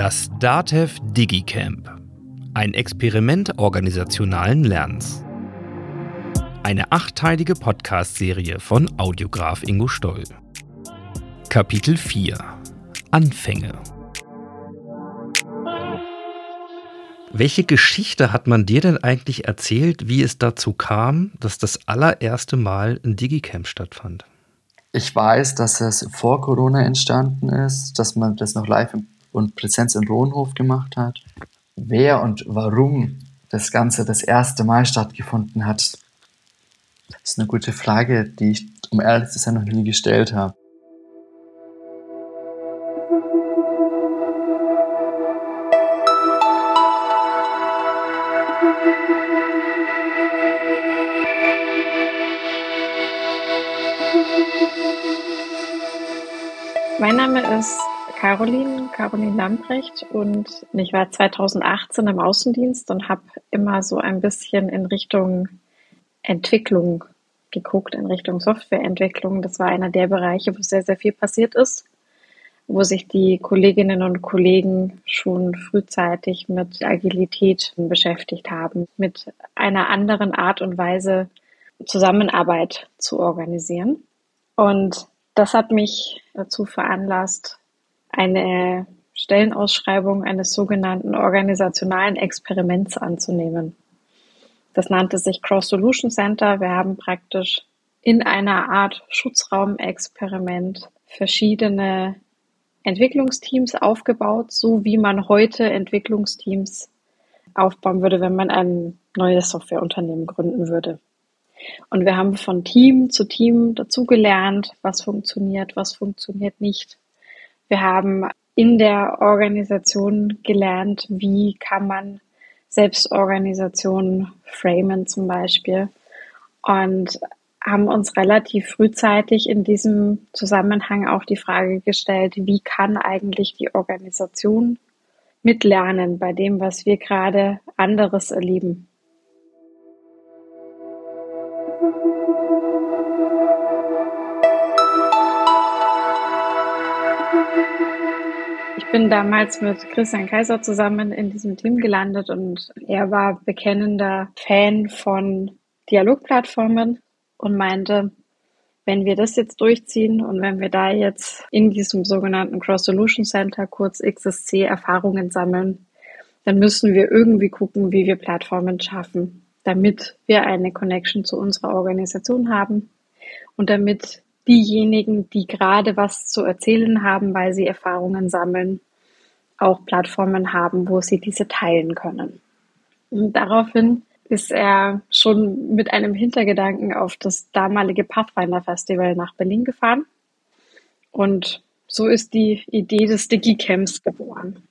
Das DATEV DigiCamp. Ein Experiment organisationalen Lernens. Eine achteilige Podcast-Serie von Audiograf Ingo Stoll. Kapitel 4 Anfänge. Welche Geschichte hat man dir denn eigentlich erzählt, wie es dazu kam, dass das allererste Mal ein Digicamp stattfand? Ich weiß, dass es vor Corona entstanden ist, dass man das noch live und Präsenz in Rohnhof gemacht hat. Wer und warum das Ganze das erste Mal stattgefunden hat, ist eine gute Frage, die ich, um ehrlich zu sein, noch nie gestellt habe. Mein Name ist Caroline, Caroline Lamprecht und ich war 2018 im Außendienst und habe immer so ein bisschen in Richtung Entwicklung geguckt, in Richtung Softwareentwicklung. Das war einer der Bereiche, wo sehr, sehr viel passiert ist, wo sich die Kolleginnen und Kollegen schon frühzeitig mit Agilität beschäftigt haben, mit einer anderen Art und Weise Zusammenarbeit zu organisieren. Und das hat mich dazu veranlasst, eine Stellenausschreibung eines sogenannten organisationalen Experiments anzunehmen. Das nannte sich Cross Solution Center. Wir haben praktisch in einer Art Schutzraumexperiment verschiedene Entwicklungsteams aufgebaut, so wie man heute Entwicklungsteams aufbauen würde, wenn man ein neues Softwareunternehmen gründen würde. Und wir haben von Team zu Team dazugelernt, was funktioniert, was funktioniert nicht. Wir haben in der Organisation gelernt, wie kann man Selbstorganisation framen zum Beispiel und haben uns relativ frühzeitig in diesem Zusammenhang auch die Frage gestellt, wie kann eigentlich die Organisation mitlernen bei dem, was wir gerade anderes erleben. Bin damals mit Christian Kaiser zusammen in diesem Team gelandet und er war bekennender Fan von Dialogplattformen und meinte, wenn wir das jetzt durchziehen und wenn wir da jetzt in diesem sogenannten Cross Solution Center, kurz XSC, Erfahrungen sammeln, dann müssen wir irgendwie gucken, wie wir Plattformen schaffen, damit wir eine Connection zu unserer Organisation haben und damit diejenigen, die gerade was zu erzählen haben, weil sie Erfahrungen sammeln, auch Plattformen haben, wo sie diese teilen können. Und daraufhin ist er schon mit einem Hintergedanken auf das damalige Pathfinder Festival nach Berlin gefahren. Und so ist die Idee des Digicamps geboren.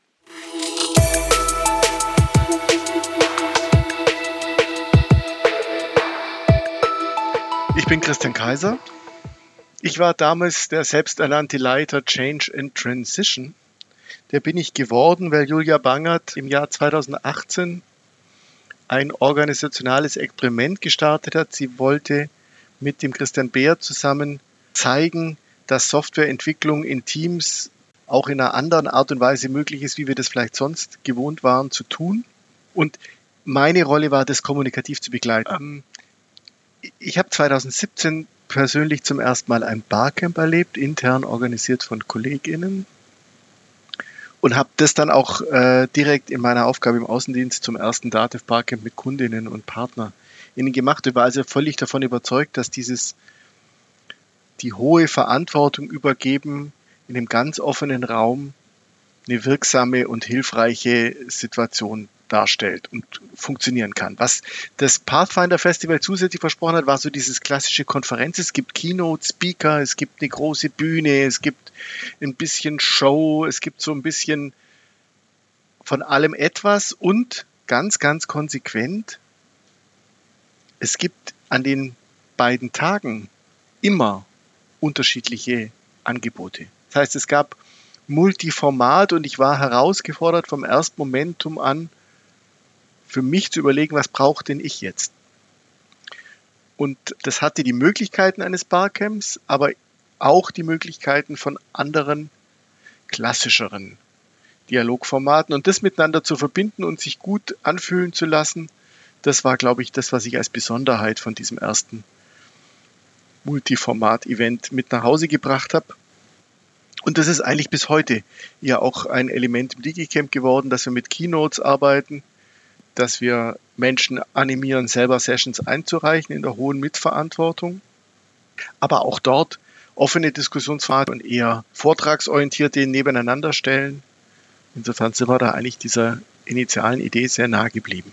Ich bin Christian Kaiser. Ich war damals der selbsternannte Leiter Change and Transition. Der bin ich geworden, weil Julia Bangert im Jahr 2018 ein organisationales Experiment gestartet hat. Sie wollte mit dem Christian Beer zusammen zeigen, dass Softwareentwicklung in Teams auch in einer anderen Art und Weise möglich ist, wie wir das vielleicht sonst gewohnt waren zu tun. Und meine Rolle war, das kommunikativ zu begleiten. Ähm, ich habe 2017 persönlich zum ersten Mal ein Barcamp erlebt, intern organisiert von KollegInnen. Und habe das dann auch äh, direkt in meiner Aufgabe im Außendienst zum ersten Dativ Barcamp mit Kundinnen und PartnerInnen gemacht. Ich war also völlig davon überzeugt, dass dieses die hohe Verantwortung übergeben in einem ganz offenen Raum eine wirksame und hilfreiche Situation darstellt und funktionieren kann. Was das Pathfinder Festival zusätzlich versprochen hat, war so dieses klassische Konferenz. Es gibt Keynote Speaker, es gibt eine große Bühne, es gibt ein bisschen Show, es gibt so ein bisschen von allem etwas und ganz, ganz konsequent, es gibt an den beiden Tagen immer unterschiedliche Angebote. Das heißt, es gab Multiformat und ich war herausgefordert vom ersten Momentum an, für mich zu überlegen, was brauche denn ich jetzt? Und das hatte die Möglichkeiten eines Barcamps, aber auch die Möglichkeiten von anderen klassischeren Dialogformaten und das miteinander zu verbinden und sich gut anfühlen zu lassen, das war, glaube ich, das, was ich als Besonderheit von diesem ersten Multiformat-Event mit nach Hause gebracht habe. Und das ist eigentlich bis heute ja auch ein Element im Digicamp geworden, dass wir mit Keynotes arbeiten, dass wir Menschen animieren, selber Sessions einzureichen in der hohen Mitverantwortung. Aber auch dort offene Diskussionsfragen und eher vortragsorientierte nebeneinander stellen. Insofern sind wir da eigentlich dieser initialen Idee sehr nahe geblieben.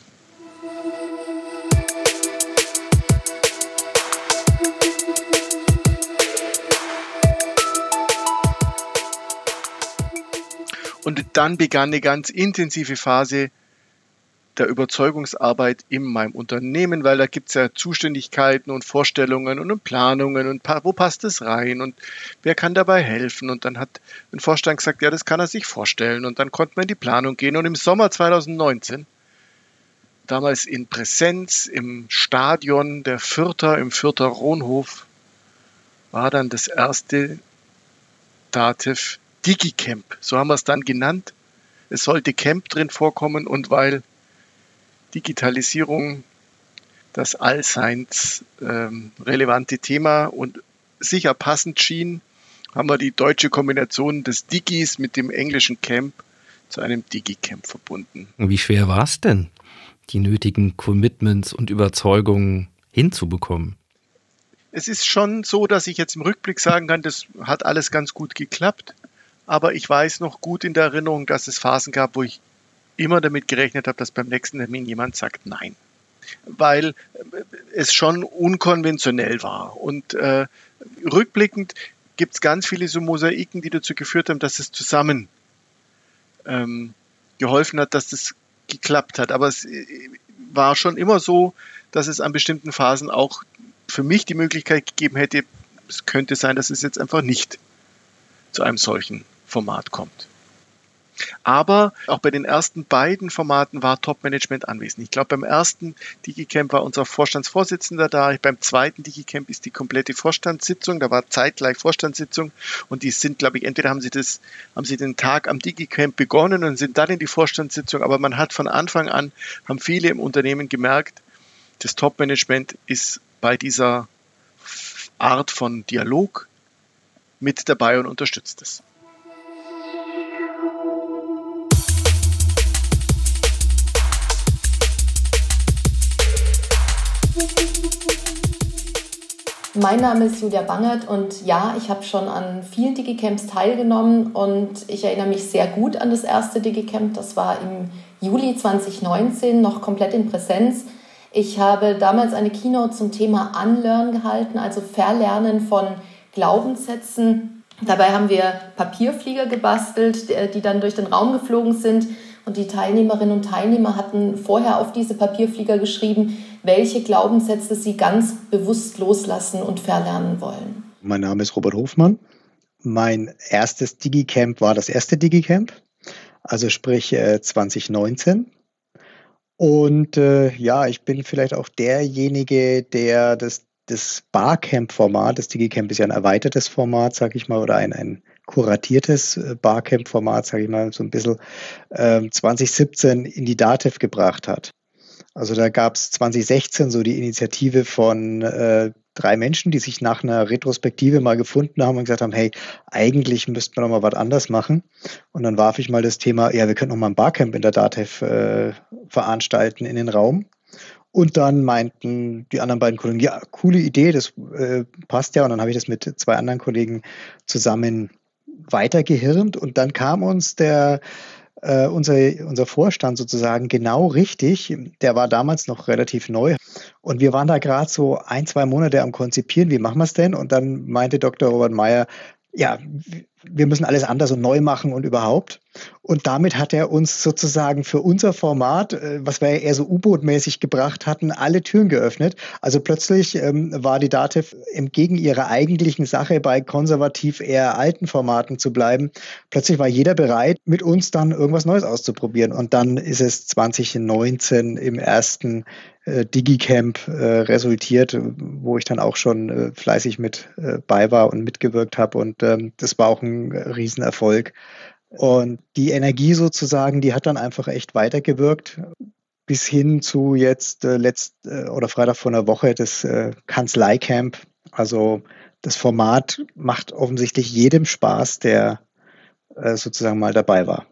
Und dann begann eine ganz intensive Phase der Überzeugungsarbeit in meinem Unternehmen, weil da gibt es ja Zuständigkeiten und Vorstellungen und Planungen und wo passt es rein und wer kann dabei helfen. Und dann hat ein Vorstand gesagt, ja, das kann er sich vorstellen. Und dann konnte man in die Planung gehen. Und im Sommer 2019, damals in Präsenz im Stadion der Fürther, im Fürther Rohnhof, war dann das erste Dativ DigiCamp, so haben wir es dann genannt. Es sollte Camp drin vorkommen und weil Digitalisierung das allseits ähm, relevante Thema und sicher passend schien, haben wir die deutsche Kombination des Digis mit dem englischen Camp zu einem Digicamp verbunden. Wie schwer war es denn, die nötigen Commitments und Überzeugungen hinzubekommen? Es ist schon so, dass ich jetzt im Rückblick sagen kann, das hat alles ganz gut geklappt aber ich weiß noch gut in der Erinnerung, dass es Phasen gab, wo ich immer damit gerechnet habe, dass beim nächsten Termin jemand sagt Nein. Weil äh, es schon unkonventionell war. Und äh, rückblickend gibt es ganz viele so Mosaiken, die dazu geführt haben, dass es zusammen ähm, geholfen hat, dass das geklappt hat. Aber es äh, war schon immer so, dass es an bestimmten Phasen auch für mich die Möglichkeit gegeben hätte, es könnte sein, dass es jetzt einfach nicht zu einem solchen Format kommt. Aber auch bei den ersten beiden Formaten war Top-Management anwesend. Ich glaube, beim ersten Digicamp war unser Vorstandsvorsitzender da. Beim zweiten Digicamp ist die komplette Vorstandssitzung. Da war zeitgleich Vorstandssitzung. Und die sind, glaube ich, entweder haben sie das, haben sie den Tag am Digicamp begonnen und sind dann in die Vorstandssitzung. Aber man hat von Anfang an, haben viele im Unternehmen gemerkt, das Top-Management ist bei dieser Art von Dialog mit dabei und unterstützt es. Mein Name ist Julia Bangert und ja, ich habe schon an vielen Digicamps teilgenommen und ich erinnere mich sehr gut an das erste Digicamp. Das war im Juli 2019 noch komplett in Präsenz. Ich habe damals eine Keynote zum Thema Unlearn gehalten, also Verlernen von Glaubenssätzen. Dabei haben wir Papierflieger gebastelt, die dann durch den Raum geflogen sind. Und die Teilnehmerinnen und Teilnehmer hatten vorher auf diese Papierflieger geschrieben, welche Glaubenssätze sie ganz bewusst loslassen und verlernen wollen. Mein Name ist Robert Hofmann. Mein erstes Digicamp war das erste Digicamp, also sprich äh, 2019. Und äh, ja, ich bin vielleicht auch derjenige, der das, das Barcamp-Format, das Digicamp ist ja ein erweitertes Format, sag ich mal, oder ein, ein kuratiertes äh, Barcamp-Format, sage ich mal, so ein bisschen äh, 2017 in die DATEV gebracht hat. Also da gab es 2016 so die Initiative von äh, drei Menschen, die sich nach einer Retrospektive mal gefunden haben und gesagt haben, hey, eigentlich müssten wir noch mal was anders machen. Und dann warf ich mal das Thema, ja, wir könnten noch mal ein Barcamp in der DATEV äh, veranstalten in den Raum. Und dann meinten die anderen beiden Kollegen, ja, coole Idee, das äh, passt ja. Und dann habe ich das mit zwei anderen Kollegen zusammen weitergehirnt. Und dann kam uns der äh, unser, unser Vorstand sozusagen genau richtig. Der war damals noch relativ neu. Und wir waren da gerade so ein, zwei Monate am Konzipieren, wie machen wir es denn? Und dann meinte Dr. Robert Meyer, ja, wir müssen alles anders und neu machen und überhaupt. Und damit hat er uns sozusagen für unser Format, äh, was wir eher so U-Boot-mäßig gebracht hatten, alle Türen geöffnet. Also plötzlich ähm, war die DATEV entgegen ihrer eigentlichen Sache bei konservativ eher alten Formaten zu bleiben. Plötzlich war jeder bereit, mit uns dann irgendwas Neues auszuprobieren. Und dann ist es 2019 im ersten Digicamp äh, resultiert, wo ich dann auch schon äh, fleißig mit äh, bei war und mitgewirkt habe. Und ähm, das war auch ein Riesenerfolg. Und die Energie sozusagen, die hat dann einfach echt weitergewirkt bis hin zu jetzt äh, letzt äh, oder Freitag vor einer Woche das äh, Kanzleicamp. Also das Format macht offensichtlich jedem Spaß, der äh, sozusagen mal dabei war.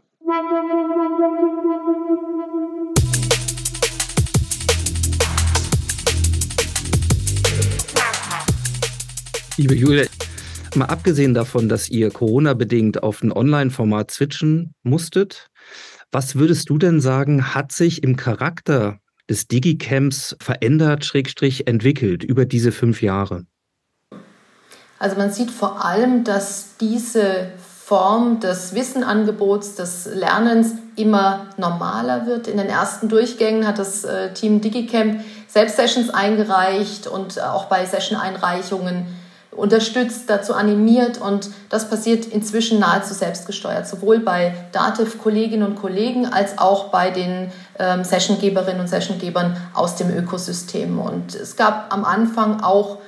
Liebe Julia, mal abgesehen davon, dass ihr Corona-bedingt auf ein Online-Format switchen musstet, was würdest du denn sagen, hat sich im Charakter des Digicamps verändert, schrägstrich entwickelt über diese fünf Jahre? Also man sieht vor allem, dass diese Form des Wissenangebots, des Lernens immer normaler wird. In den ersten Durchgängen hat das äh, Team DigiCamp selbst Sessions eingereicht und auch bei Session-Einreichungen unterstützt, dazu animiert und das passiert inzwischen nahezu selbstgesteuert, sowohl bei Dativ-Kolleginnen und Kollegen als auch bei den ähm, Sessiongeberinnen und Sessiongebern aus dem Ökosystem. Und es gab am Anfang auch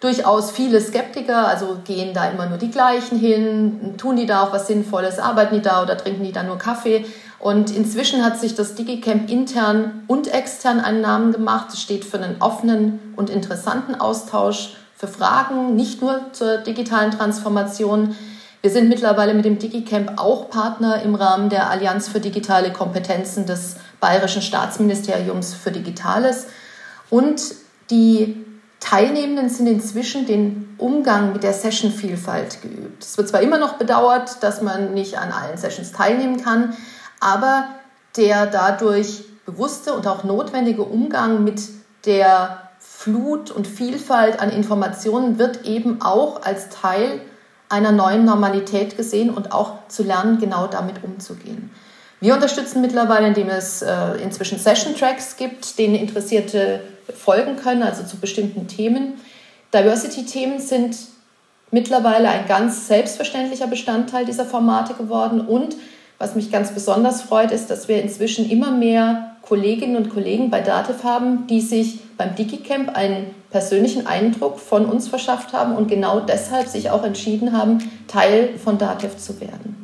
durchaus viele Skeptiker, also gehen da immer nur die gleichen hin, tun die da auch was Sinnvolles, arbeiten die da oder trinken die da nur Kaffee. Und inzwischen hat sich das DigiCamp intern und extern einen Namen gemacht. Es steht für einen offenen und interessanten Austausch Fragen, nicht nur zur digitalen Transformation. Wir sind mittlerweile mit dem DigiCamp auch Partner im Rahmen der Allianz für digitale Kompetenzen des Bayerischen Staatsministeriums für Digitales. Und die Teilnehmenden sind inzwischen den Umgang mit der Session-Vielfalt geübt. Es wird zwar immer noch bedauert, dass man nicht an allen Sessions teilnehmen kann, aber der dadurch bewusste und auch notwendige Umgang mit der Flut und Vielfalt an Informationen wird eben auch als Teil einer neuen Normalität gesehen und auch zu lernen, genau damit umzugehen. Wir unterstützen mittlerweile, indem es äh, inzwischen Session Tracks gibt, denen Interessierte folgen können, also zu bestimmten Themen. Diversity-Themen sind mittlerweile ein ganz selbstverständlicher Bestandteil dieser Formate geworden. Und was mich ganz besonders freut, ist, dass wir inzwischen immer mehr Kolleginnen und Kollegen bei Dativ haben, die sich beim DigiCamp einen persönlichen Eindruck von uns verschafft haben und genau deshalb sich auch entschieden haben, Teil von Dativ zu werden.